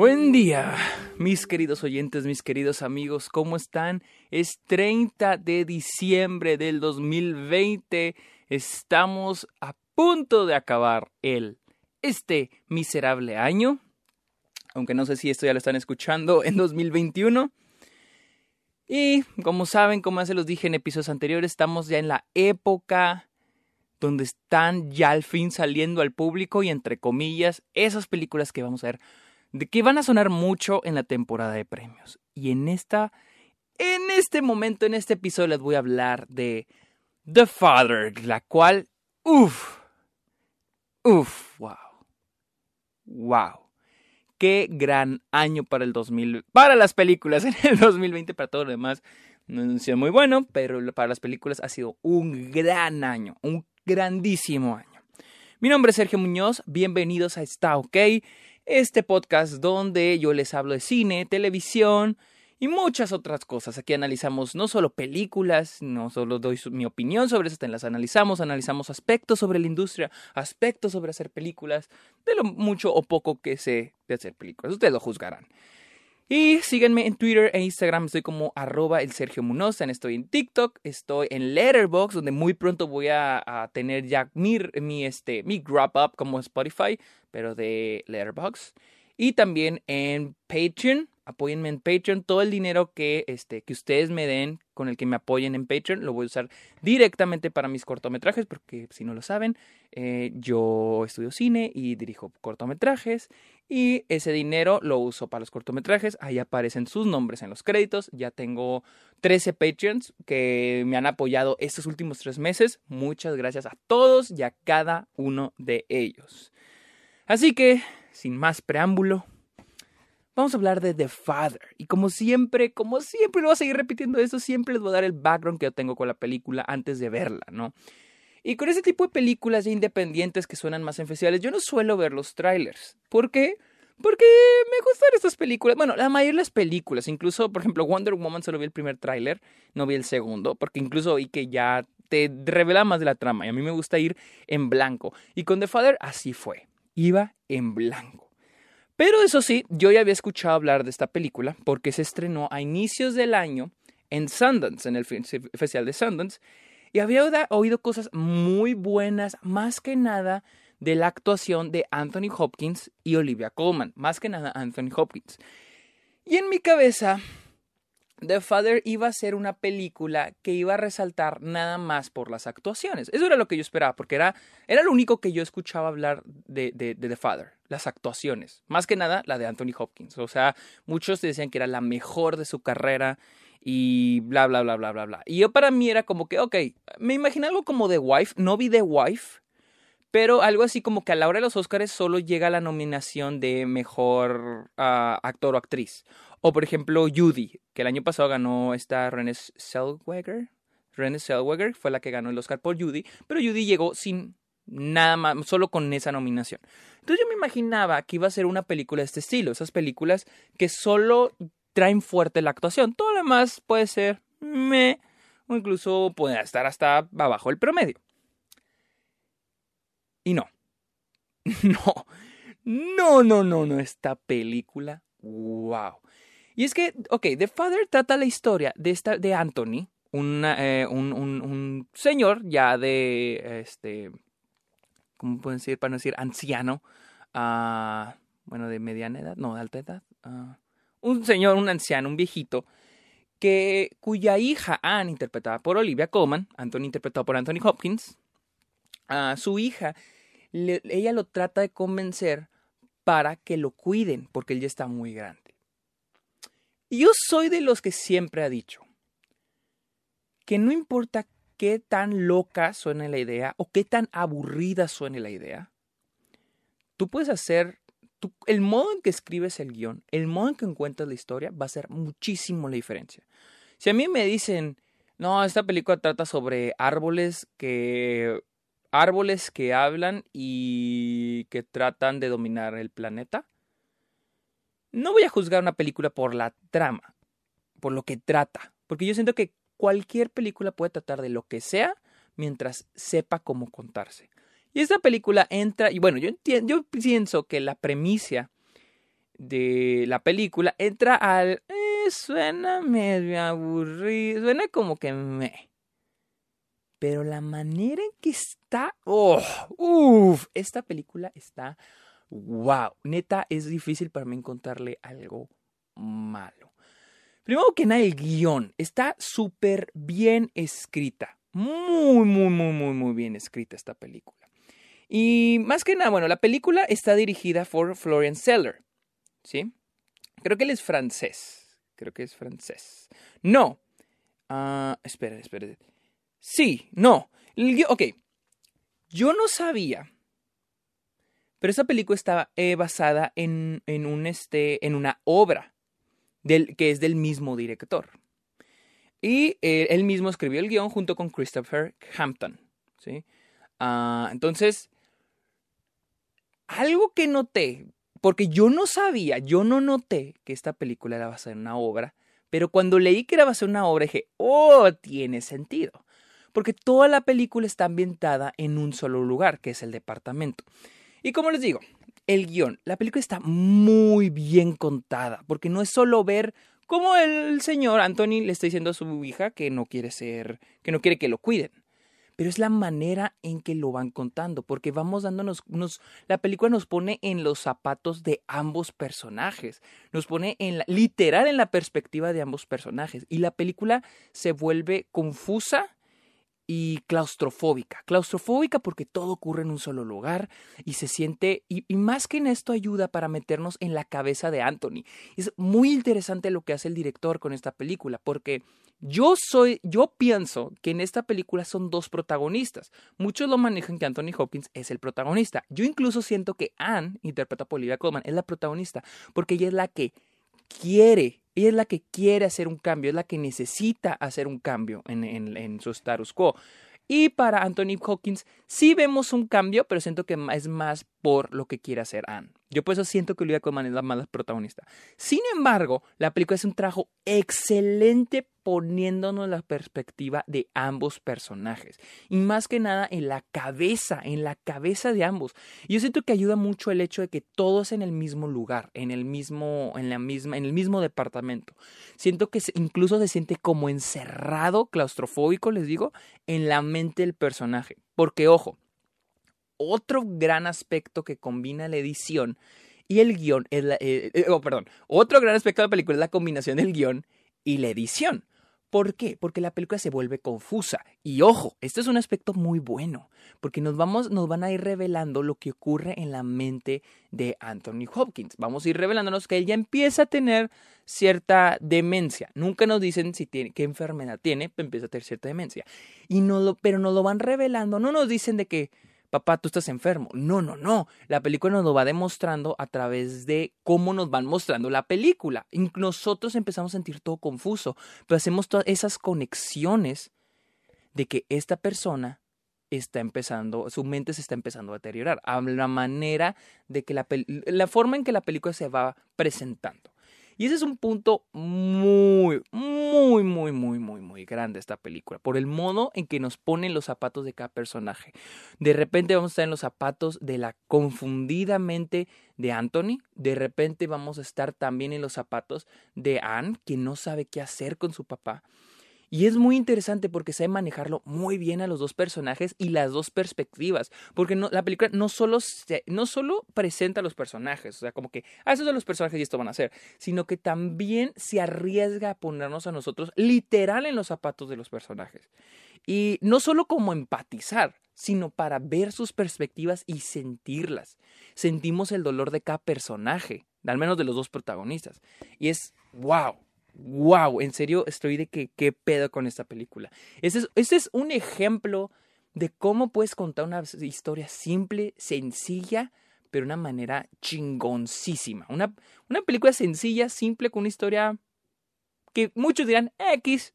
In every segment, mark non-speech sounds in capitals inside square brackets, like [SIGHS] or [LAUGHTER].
Buen día, mis queridos oyentes, mis queridos amigos, ¿cómo están? Es 30 de diciembre del 2020. Estamos a punto de acabar el este miserable año. Aunque no sé si esto ya lo están escuchando en 2021. Y como saben, como ya se los dije en episodios anteriores, estamos ya en la época donde están ya al fin saliendo al público y entre comillas esas películas que vamos a ver de que van a sonar mucho en la temporada de premios. Y en esta en este momento en este episodio les voy a hablar de The Father, la cual uff uff, wow. Wow. Qué gran año para el 2000 para las películas en el 2020 para todo lo demás. No ha sido muy bueno, pero para las películas ha sido un gran año, un grandísimo año. Mi nombre es Sergio Muñoz, bienvenidos a Está OK, este podcast donde yo les hablo de cine, televisión y muchas otras cosas. Aquí analizamos no solo películas, no solo doy mi opinión sobre eso, las analizamos, analizamos aspectos sobre la industria, aspectos sobre hacer películas, de lo mucho o poco que sé de hacer películas. Ustedes lo juzgarán. Y síganme en Twitter e Instagram, estoy como arroba el Sergio Munoz, estoy en TikTok, estoy en Letterboxd, donde muy pronto voy a, tener ya mi, mi, este, mi Grab Up como Spotify, pero de Letterboxd. Y también en Patreon, apóyenme en Patreon. Todo el dinero que, este, que ustedes me den, con el que me apoyen en Patreon, lo voy a usar directamente para mis cortometrajes, porque si no lo saben, eh, yo estudio cine y dirijo cortometrajes. Y ese dinero lo uso para los cortometrajes. Ahí aparecen sus nombres en los créditos. Ya tengo 13 Patreons que me han apoyado estos últimos tres meses. Muchas gracias a todos y a cada uno de ellos. Así que, sin más preámbulo, vamos a hablar de The Father. Y como siempre, como siempre, lo voy a seguir repitiendo esto, siempre les voy a dar el background que yo tengo con la película antes de verla, ¿no? Y con ese tipo de películas independientes que suenan más en festivales, yo no suelo ver los trailers. ¿Por qué? Porque me gustan estas películas. Bueno, la mayoría de las películas, incluso, por ejemplo, Wonder Woman solo vi el primer tráiler, no vi el segundo, porque incluso y que ya te revela más de la trama. Y a mí me gusta ir en blanco. Y con The Father así fue. Iba en blanco. Pero eso sí, yo ya había escuchado hablar de esta película porque se estrenó a inicios del año en Sundance, en el Festival de Sundance, y había oído cosas muy buenas, más que nada de la actuación de Anthony Hopkins y Olivia Colman, más que nada Anthony Hopkins. Y en mi cabeza The Father iba a ser una película que iba a resaltar nada más por las actuaciones. Eso era lo que yo esperaba, porque era, era lo único que yo escuchaba hablar de, de, The Father, las actuaciones. Más que nada la de Anthony Hopkins. O sea, muchos decían que era la mejor de su carrera y bla, bla, bla, bla, bla, bla. Y yo para mí era como que, ok, me imaginé algo como The Wife, no vi The Wife, pero algo así como que a la hora de los Oscars solo llega la nominación de mejor ah, actor o actriz. O por ejemplo, Judy, que el año pasado ganó esta Renée Zellweger. Renée Zellweger fue la que ganó el Oscar por Judy, pero Judy llegó sin nada más, solo con esa nominación. Entonces yo me imaginaba que iba a ser una película de este estilo, esas películas que solo traen fuerte la actuación. Todo lo demás puede ser me o incluso puede estar hasta abajo el promedio. Y no. [LAUGHS] No. No, no, no, no. Esta película. Wow. Y es que, ok, The Father trata la historia de, esta, de Anthony, eh, un, un, señor ya de, este, ¿cómo pueden decir? Para no decir anciano, uh, bueno, de mediana edad, no, de alta edad. Uh, un señor, un anciano, un viejito, que, cuya hija Anne, interpretada por Olivia Colman, Anthony interpretado por Anthony Hopkins, su hija, ella lo trata de convencer para que lo cuiden, porque él ya está muy grande. Yo soy de los que siempre ha dicho que no importa qué tan loca suene la idea o qué tan aburrida suene la idea, tú puedes hacer, el modo en que escribes el guion, el modo en que encuentras la historia va a hacer muchísimo la diferencia. Si a mí me dicen, no, esta película trata sobre árboles que árboles que hablan y que tratan de dominar el planeta, no voy a juzgar una película por la trama, por lo que trata, porque yo siento que cualquier película puede tratar de lo que sea mientras sepa cómo contarse. Y esta película entra, y bueno, yo, entiendo, yo pienso que la premisa de la película entra al... Eh, suena medio aburrido, suena como que me... Pero la manera en que está... Oh, esta película está... Wow, neta, es difícil para mí encontrarle algo malo. Primero que nada, el guion está súper bien escrita. Muy, muy, muy, muy, muy bien escrita esta película. Y más que nada, bueno, la película está dirigida por Florian Seller. ¿Sí? Creo que él es francés. Creo que es francés. No. Uh, espera, espera. Sí, no. ok. Yo no sabía. Pero esa película estaba eh, basada en, en, un, este, en una obra que es del mismo director. Y eh, él mismo escribió el guion junto con Christopher Hampton. ¿sí? Uh, entonces, algo que noté, porque yo no sabía, yo no noté que esta película era basada en una obra, pero cuando leí que era basada en una obra dije, oh, tiene sentido. Porque toda la película está ambientada en un solo lugar, que es el departamento. Y como les digo, el guion, la película está muy bien contada, porque no es solo ver cómo el señor Anthony le está diciendo a su hija que no quiere ser, que no quiere que lo cuiden pero es la manera en que lo van contando, porque vamos dándonos, nos, la película nos pone en los zapatos de ambos personajes, nos pone en la, literal en la perspectiva de ambos personajes, y la película se vuelve confusa y claustrofóbica. Claustrofóbica porque todo ocurre en un solo lugar y se siente, y, más que en esto ayuda para meternos en la cabeza de Anthony. Es muy interesante lo que hace el director con esta película porque yo soy, yo pienso que en esta película son dos protagonistas. Muchos lo manejan que Anthony Hopkins es el protagonista. Yo incluso siento que Anne, interpreta por Olivia Colman, es la protagonista porque ella es la que quiere, ella es la que quiere hacer un cambio, es la que necesita hacer un cambio en, en, su status quo. Y para Anthony Hawkins sí vemos un cambio, pero siento que es más por lo que quiere hacer Anne. Yo por eso siento que Olivia Colman es la mala protagonista. Sin embargo, la película es un trabajo excelente poniéndonos la perspectiva de ambos personajes. Y más que nada en la cabeza, en la cabeza de ambos. Yo siento que ayuda mucho el hecho de que todos en el mismo lugar, en el mismo, en la misma, en el mismo departamento. Siento que incluso se siente como encerrado, claustrofóbico, les digo, en la mente del personaje. Porque, ojo, otro gran aspecto que combina la edición y el guion es la, eh, eh, oh, perdón, otro gran aspecto de la película es la combinación del guion y la edición. ¿Por qué? Porque la película se vuelve confusa. Y ojo, este es un aspecto muy bueno, porque nos, vamos, nos van a ir revelando lo que ocurre en la mente de Anthony Hopkins. Vamos a ir revelándonos que él ya empieza a tener cierta demencia. Nunca nos dicen si tiene, qué enfermedad tiene, pero empieza a tener cierta demencia. Y no lo, pero nos lo van revelando, no nos dicen de que papá, tú estás enfermo. No, no, no. La película nos lo va demostrando a través de cómo nos van mostrando la película. nosotros empezamos a sentir todo confuso, pero hacemos todas esas conexiones de que esta persona está empezando, su mente se está empezando a deteriorar, a la manera de que la, la forma en que la película se va presentando. Y ese es un punto muy, muy, muy, muy, muy, muy grande esta película, por el modo en que nos ponen los zapatos de cada personaje. De repente vamos a estar en los zapatos de la confundida mente de Anthony, de repente vamos a estar también en los zapatos de Anne, que no sabe qué hacer con su papá. Y es muy interesante porque sabe manejarlo muy bien a los dos personajes y las dos perspectivas. Porque la película no solo, no solo presenta a los personajes, o sea, como que, ah, esos son los personajes y esto van a ser, sino que también se arriesga a ponernos a nosotros literal en los zapatos de los personajes. Y no solo como empatizar, sino para ver sus perspectivas y sentirlas. Sentimos el dolor de cada personaje, al menos de los dos protagonistas. Y es, wow, wow, en serio estoy de que qué pedo con esta película. Este es, un ejemplo de cómo puedes contar una historia simple, sencilla, pero de una manera chingoncísima. Una, una película sencilla, simple, con una historia que muchos dirán X,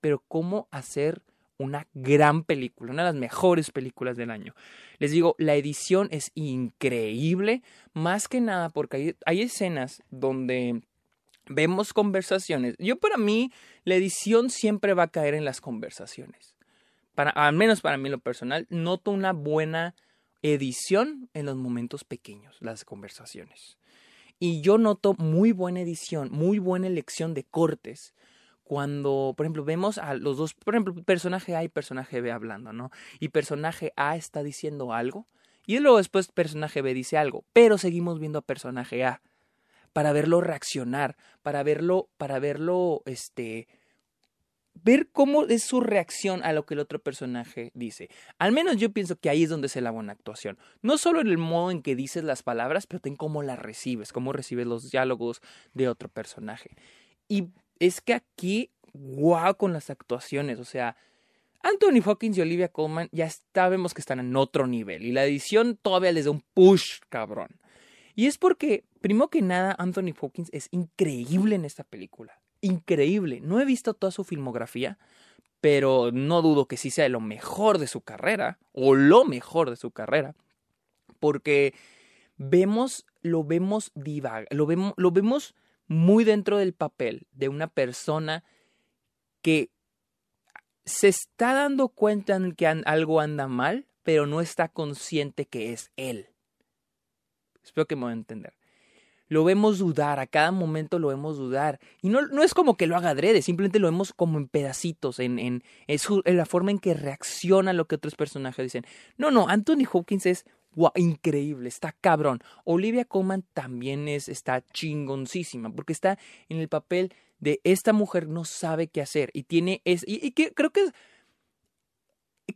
pero cómo hacer una gran película, una de las mejores películas del año. Les digo, la edición es increíble, más que nada porque hay escenas donde vemos conversaciones. Yo para mí, la edición siempre va a caer en las conversaciones. Para, al menos para mí lo personal, noto una buena edición en los momentos pequeños, las conversaciones. Y yo noto muy buena edición, muy buena elección de cortes. Cuando, por ejemplo, vemos a los dos, por ejemplo, personaje A y personaje B hablando, ¿no? Y personaje A está diciendo algo y luego después personaje B dice algo, pero seguimos viendo a personaje A para verlo reaccionar, para verlo, para verlo, este, ver cómo es su reacción a lo que el otro personaje dice. Al menos yo pienso que ahí es donde se la buena actuación. No solo en el modo en que dices las palabras, pero en cómo las recibes, cómo recibes los diálogos de otro personaje. Y es que aquí, guau con las actuaciones, o sea, Anthony Hawkins y Olivia Colman ya sabemos que están en otro nivel y la edición todavía les da un push, cabrón. Y es porque, primero que nada, Anthony Hawkins es increíble en esta película. Increíble. No he visto toda su filmografía, pero no dudo que sí sea lo mejor de su carrera, o lo mejor de su carrera, porque vemos, lo vemos divaga, lo vemos, lo vemos muy dentro del papel de una persona que se está dando cuenta en que algo anda mal, pero no está consciente que es él. Espero que me voy a entender. Lo vemos dudar, a cada momento lo vemos dudar. Y no, no es como que lo haga adrede, simplemente lo vemos como en pedacitos, en, en, en la forma en que reacciona a lo que otros personajes dicen. No, no, Anthony Hopkins es increíble, está cabrón. Olivia Colman también es, está chingoncísima, porque está en el papel de esta mujer no sabe qué hacer y tiene es y, que, creo que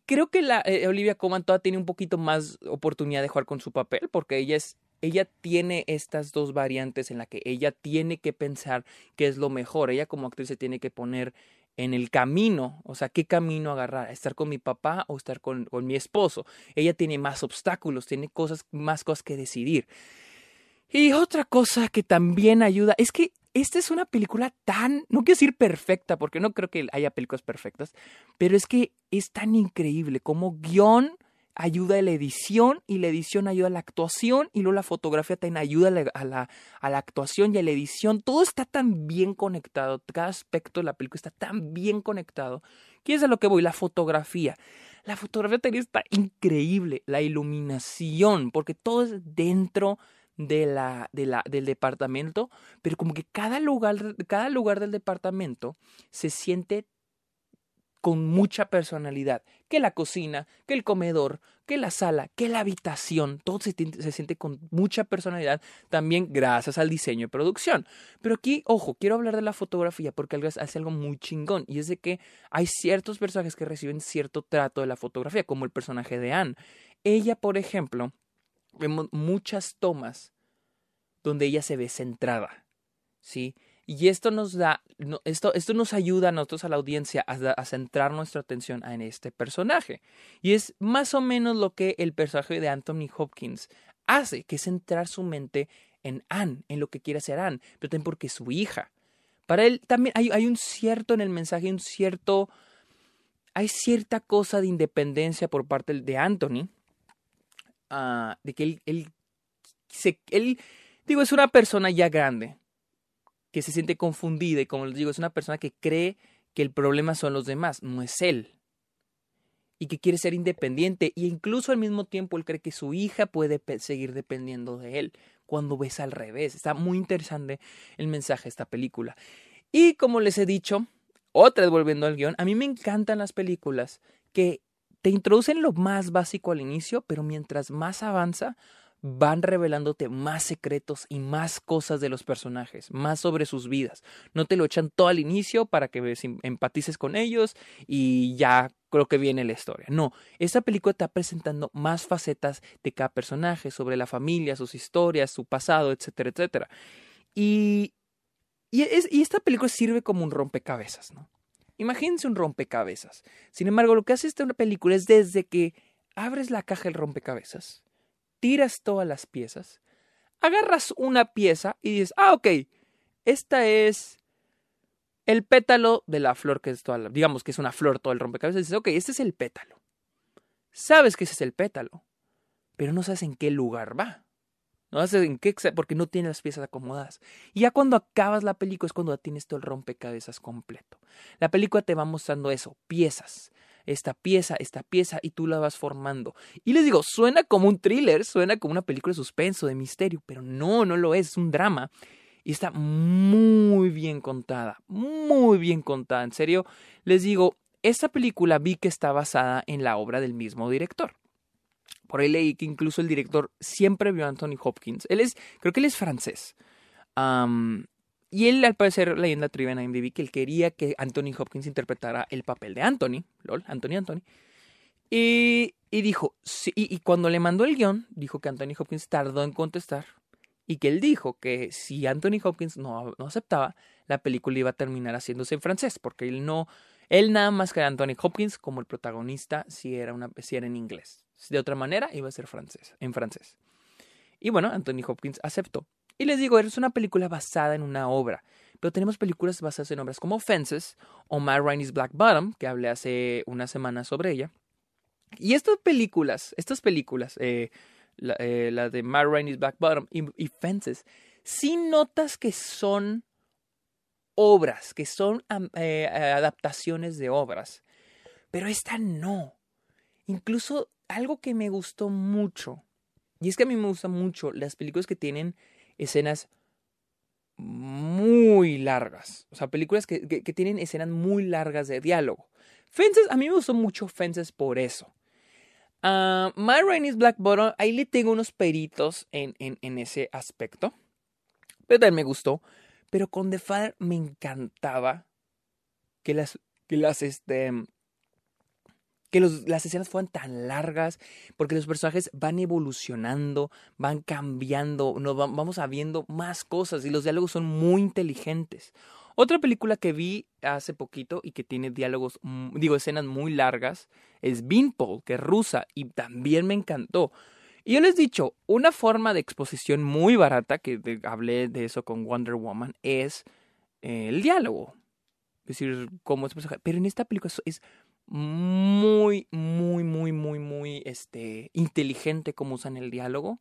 creo que la eh, Olivia Colman todavía tiene un poquito más oportunidad de jugar con su papel porque ella es ella tiene estas dos variantes en la que ella tiene que pensar qué es lo mejor. Ella como actriz se tiene que poner en el camino, o sea, qué camino agarrar, estar con mi papá o estar con, con mi esposo. Ella tiene más obstáculos, tiene cosas, más cosas que decidir. Y otra cosa que también ayuda es que esta es una película tan, no quiero decir perfecta, porque no creo que haya películas perfectas, pero es que es tan increíble como guion ayuda a la edición y la edición ayuda a la actuación y luego la fotografía también ayuda a la, a la, actuación y a la edición. Todo está tan bien conectado, cada aspecto de la película está tan bien conectado. ¿Qué es a lo que voy? La fotografía. La fotografía también está increíble, la iluminación, porque todo es dentro de la, de la, del departamento, pero como que cada lugar, cada lugar del departamento se siente con mucha personalidad, que la cocina, que el comedor, que la sala, que la habitación, todo se, se, siente con mucha personalidad, también gracias al diseño y producción. Pero aquí, ojo, quiero hablar de la fotografía porque hace algo muy chingón y es de que hay ciertos personajes que reciben cierto trato de la fotografía, como el personaje de Anne. Ella, por ejemplo, vemos muchas tomas donde ella se ve centrada, ¿sí? Y esto nos da, esto, esto nos ayuda a nosotros, a la audiencia, a, centrar nuestra atención en este personaje. Y es más o menos lo que el personaje de Anthony Hopkins hace, que es centrar su mente en Anne, en lo que quiere hacer Anne, pero también porque es su hija. Para él también hay, hay un cierto en el mensaje, un cierto, hay cierta cosa de independencia por parte de Anthony, uh, de que él, él, digo, es una persona ya grande, que se siente confundida y como les digo, es una persona que cree que el problema son los demás, no es él. Y que quiere ser independiente e incluso al mismo tiempo él cree que su hija puede seguir dependiendo de él cuando ves al revés. Está muy interesante el mensaje de esta película. Y como les he dicho, otra vez volviendo al guion, a mí me encantan las películas que te introducen lo más básico al inicio, pero mientras más avanza, van revelándote más secretos y más cosas de los personajes, más sobre sus vidas. No te lo echan todo al inicio para que empatices con ellos y ya creo que viene la historia. No, esta película está presentando más facetas de cada personaje, sobre la familia, sus historias, su pasado, etcétera, etcétera. Y, y, y esta película sirve como un rompecabezas, ¿no? Imagínense un rompecabezas. Sin embargo, lo que hace esta película es desde que abres la caja del rompecabezas, tiras todas las piezas, agarras una pieza y dices, ah, ok, esta es el pétalo de la flor que es toda digamos que es una flor todo el rompecabezas, dices, ok, este es el pétalo. Sabes que ese es el pétalo, pero no sabes en qué lugar va. No sé en qué, porque no tiene las piezas acomodadas. Y ya cuando acabas la película es cuando tienes todo el rompecabezas completo. La película te va mostrando eso, piezas. Esta pieza, esta pieza, y tú la vas formando. Y les digo, suena como un thriller, suena como una película de suspenso, de misterio, pero no, no lo es, es un drama. Y está muy bien contada, muy bien contada. En serio, les digo, esta película vi que está basada en la obra del mismo director. Por ahí leí que incluso el director siempre vio a Anthony Hopkins. Él es, creo que él es francés. Y él, al parecer, leyenda trivia en IMDb, que él quería que Anthony Hopkins interpretara el papel de Anthony, lol, Anthony Anthony. Y, dijo, sí, y, cuando le mandó el guion, dijo que Anthony Hopkins tardó en contestar y que él dijo que si Anthony Hopkins no, no aceptaba, la película iba a terminar haciéndose en francés, porque él no, él nada más que Anthony Hopkins como el protagonista si era, una, si era en inglés. De otra manera iba a ser francés, en francés. Y bueno, Anthony Hopkins aceptó. Y les digo, es una película basada en una obra. Pero tenemos películas basadas en obras como Fences o Matt Rainey's Black Bottom, que hablé hace una semana sobre ella. Y estas películas, estas películas, eh, eh, la, de Matt Rainey's Black Bottom y, y Fences, sí notas que son obras, que son eh, adaptaciones de obras. Pero esta no. Incluso algo que me gustó mucho, y es que a mí me gustan mucho las películas que tienen escenas muy largas. O sea, películas que, tienen escenas muy largas de diálogo. Fences, a mí me gustó mucho Fences por eso. My Rain Black Bottom, ahí le tengo unos peritos en, en, ese aspecto. Pero también me gustó. Pero con The Father me encantaba que las, que las, este, que las escenas fueran tan largas, porque los personajes van evolucionando, van cambiando, nos vamos viendo más cosas y los diálogos son muy inteligentes. Otra película que vi hace poquito y que tiene diálogos, digo, escenas muy largas, es Beanpole, que es rusa, y también me encantó. Y yo les he dicho, una forma de exposición muy barata, que hablé de eso con Wonder Woman, es eh, el diálogo. Es decir, cómo es personaje. Pero en esta película es, muy, muy, muy, muy, muy este, inteligente cómo usan el diálogo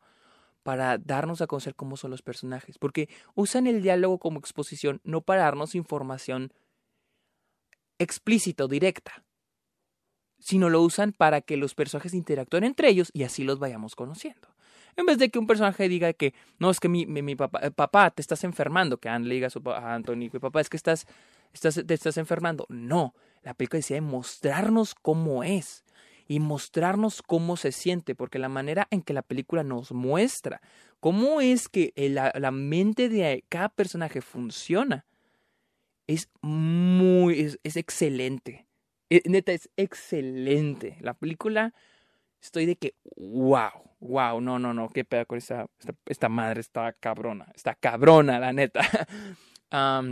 para darnos a conocer cómo son los personajes. Porque usan el diálogo como exposición, no para darnos información explícita directa, sino lo usan para que los personajes interactúen entre ellos y así los vayamos conociendo. En vez de que un personaje diga que no, es que mi, eh, papá, te estás enfermando, que Anne le diga a, su, Anthony, papá, es que estás, estás, te estás enfermando. No, la película decide mostrarnos cómo es y mostrarnos cómo se siente, porque la manera en que la película nos muestra cómo es que la, la mente de cada personaje funciona es muy, es, excelente. Neta, es excelente. La película, estoy de que, wow, wow, no, no, no, qué pedo con esta, esta, madre, está cabrona, está cabrona, la neta. [LAUGHS]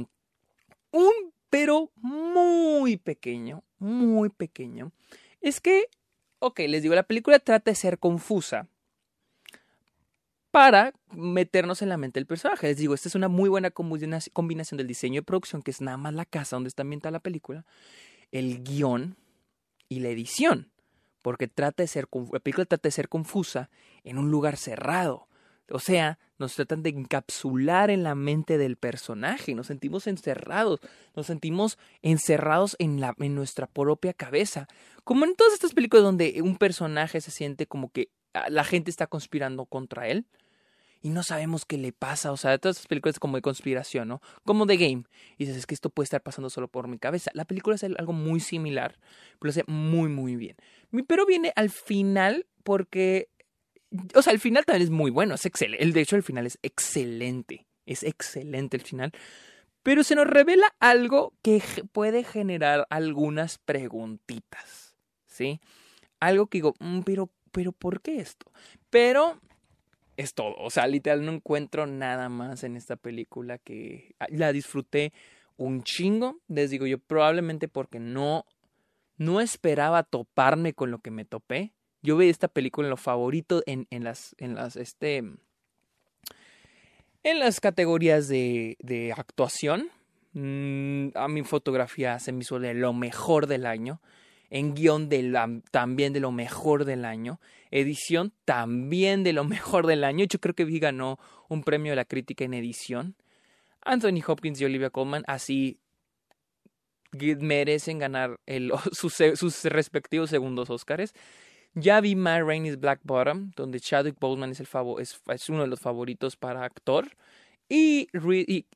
un pero muy pequeño, muy pequeño, es que, ok, les digo, la película trata de ser confusa para meternos en la mente del personaje. Les digo, esta es una muy buena combinación del diseño de producción, que es nada más la casa donde está ambientada la película, el guion y la edición. Porque trata de ser, la película trata de ser confusa en un lugar cerrado. O sea, nos tratan de encapsular en la mente del personaje, nos sentimos encerrados, nos sentimos encerrados en, la, en nuestra propia cabeza. Como en todas estas películas donde un personaje se siente como que ah, la gente está conspirando contra él y no sabemos qué le pasa. O sea, todas estas películas como de conspiración, ¿no? Como The Game. Y dices, es que esto puede estar pasando solo por mi cabeza. La película es algo muy similar, pero lo hace muy, muy bien. Pero viene al final porque o sea, el final también es muy bueno, es excelente. De hecho, el final es excelente. Es excelente el final. Pero se nos revela algo que puede generar algunas preguntitas. ¿Sí? Algo que digo, mm, pero, pero, ¿por qué esto? Pero es todo. O sea, literal, no encuentro nada más en esta película que ah, la disfruté un chingo. Les digo yo, probablemente porque no, no esperaba toparme con lo que me topé. Yo veía esta película en lo favorito en, en las, en las, este, en las categorías de, de actuación. Mm, a mi fotografía se me hizo de lo mejor del año. En guion de también de lo mejor del año. Edición también de lo [LAUGHS] mejor del año. Yo creo que vi ganó un premio de la crítica en edición. Anthony Hopkins y Olivia Colman así merecen ganar [LAUGHS] sus, sus, respectivos segundos Oscars. Ya vi My Rainey's Black Bottom, donde Chadwick Boseman es, el es, es uno de los favoritos para actor. Y,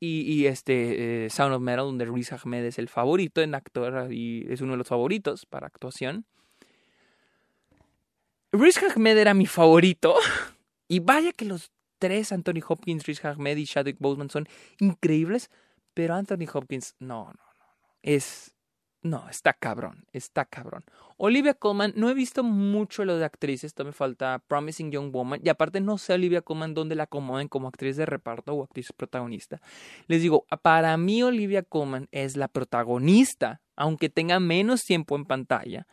y, este eh, Sound of Metal, donde Riz Ahmed es el favorito en actor y es uno de los favoritos para actuación. Riz Ahmed era mi favorito. [LAUGHS] Y vaya que los tres, Anthony Hopkins, Riz Ahmed y Chadwick Boseman, son increíbles. Pero Anthony Hopkins, no, no, no. Es no, está cabrón, está cabrón. Olivia Colman, no he visto mucho lo de actrices, todavía me falta Promising Young Woman, y aparte no sé Olivia Colman dónde la acomoden como actriz de reparto o actriz protagonista. Les digo, para mí Olivia Colman es la protagonista, aunque tenga menos tiempo en pantalla,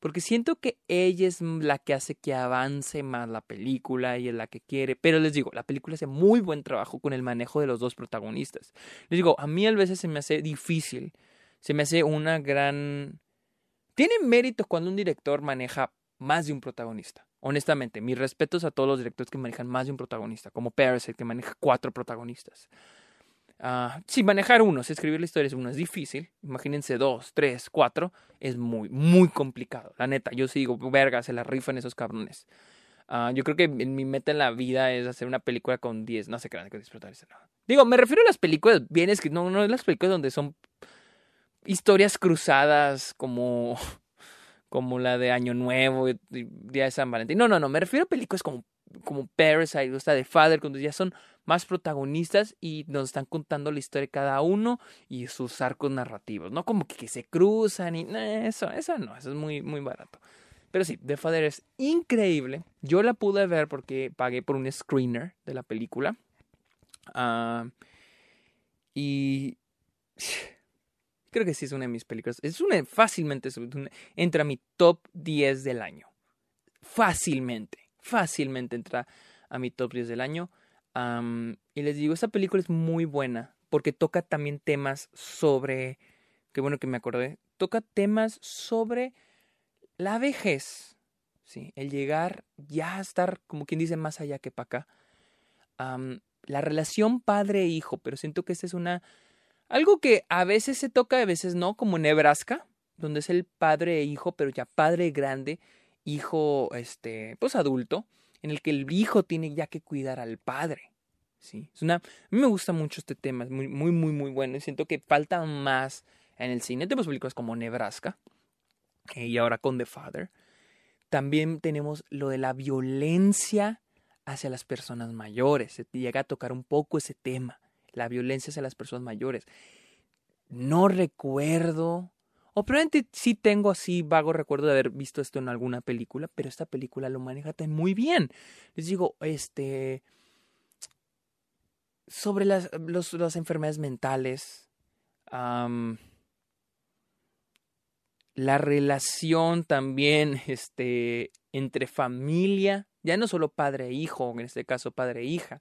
porque siento que ella es la que hace que avance más la película y es la que quiere. Pero les digo, la película hace muy buen trabajo con el manejo de los dos protagonistas. Les digo, a mí a veces se me hace difícil se me hace una gran... Tiene mérito cuando un director maneja más de un protagonista. Honestamente, mis respetos a todos los directores que manejan más de un protagonista, como el que maneja cuatro protagonistas. Uh, sí, manejar uno, si escribir la historia es uno es difícil. Imagínense dos, tres, cuatro. Es muy, muy complicado. La neta, yo sigo, verga, se la rifan esos cabrones. Uh, yo creo que mi meta en la vida es hacer una película con diez. No sé qué que disfrutar ese Digo, me refiero a las películas bien que no, no las películas donde son historias cruzadas como, [LAUGHS] como la de Año Nuevo, y Día de San Valentín. No, no, no, me refiero a películas como, como Parasite, o sea, de Father, cuando ya son más protagonistas y nos están contando la historia de cada uno y sus arcos narrativos, no como que, se cruzan y eso, eso no, eso es muy, muy barato. Pero sí, The Father es increíble. Yo la pude ver porque pagué por un screener de la película. Ah, y [SIGHS] Creo que sí es una de mis películas. Es una fácilmente entra a mi top 10 del año. Fácilmente, fácilmente entra a mi top 10 del año. y les digo, esta película es muy buena porque toca también temas sobre, qué bueno que me acordé, toca temas sobre la vejez, ¿sí? el llegar ya a estar, como quien dice, más allá que para acá. la relación padre-hijo, pero siento que esta es una algo que a veces se toca, a veces no, como Nebraska, donde es el padre e hijo, pero ya padre grande, hijo, este, pues adulto, en el que el hijo tiene ya que cuidar al padre. Sí, es una, a mí me gusta mucho este tema, es muy, muy, muy, muy bueno y siento que falta más en el cine. Tenemos películas como Nebraska y ahora con The Father. También tenemos lo de la violencia hacia las personas mayores. Se llega a tocar un poco ese tema la violencia hacia las personas mayores. No recuerdo, o probablemente sí tengo así vago recuerdo de haber visto esto en alguna película, pero esta película lo maneja muy bien. Les digo, este, sobre las, las enfermedades mentales, la relación también este, entre familia, ya no solo padre e hijo, en este caso padre e hija,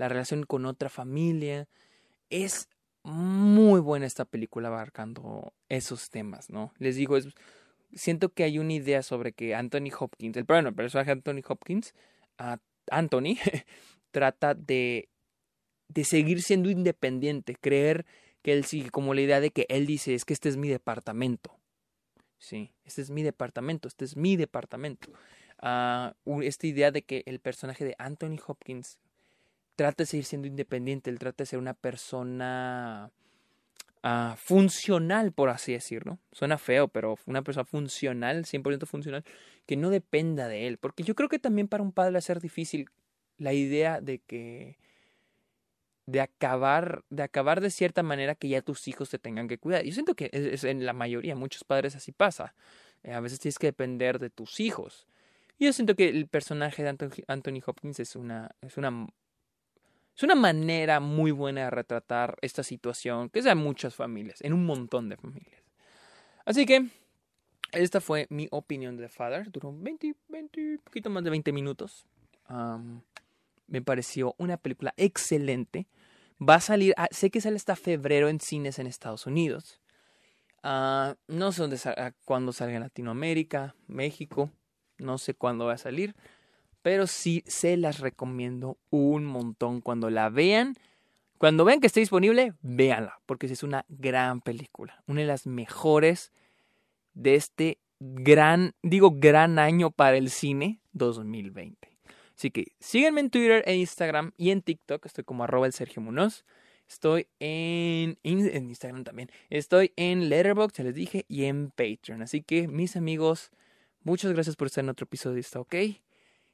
la relación con otra familia. Es muy buena esta película abarcando esos temas, ¿no? Les digo, es, siento que hay una idea sobre que Anthony Hopkins, el, bueno, el personaje Anthony Hopkins, Anthony, [LAUGHS] trata de, de seguir siendo independiente, creer que él sigue, como la idea de que él dice, es que este es mi departamento. Sí, este es mi departamento, este es mi departamento. Ah, esta idea de que el personaje de Anthony Hopkins trata de seguir siendo independiente, él trata de ser una persona ah, funcional, por así decirlo. Suena feo, pero una persona funcional, 100% funcional, que no dependa de él. Porque yo creo que también para un padre va a ser difícil la idea de que de acabar, de acabar de cierta manera que ya tus hijos te tengan que cuidar. Yo siento que es, en la mayoría, muchos padres así pasa. Eh, a veces tienes que depender de tus hijos. Yo siento que el personaje de Anthony Hopkins es una, es una es una manera muy buena de retratar esta situación que es en muchas familias, en un montón de familias. Así que esta fue mi opinión de The Father. Duró 20, 20, poquito más de 20 minutos. me pareció una película excelente. Va a salir, ah, sé que sale hasta febrero en cines en Estados Unidos. Ah, no sé dónde cuándo salga en Latinoamérica, México, no sé cuándo va a salir, pero sí se las recomiendo un montón. Cuando la vean, cuando vean que esté disponible, véanla, porque es una gran película, una de las mejores de este gran, digo, gran año para el cine 2020. Así que síganme en Twitter e Instagram y en TikTok, estoy como arroba el Sergio Munoz. Estoy en, Instagram también. Estoy en Letterboxd, ya les dije, y en Patreon. Así que, mis amigos, muchas gracias por estar en otro episodio de ¿ok?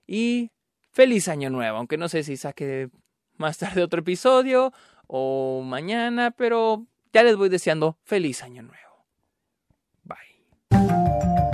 Y feliz año nuevo, aunque no sé si saque más tarde otro episodio o mañana, pero ya les voy deseando feliz año nuevo. Bye.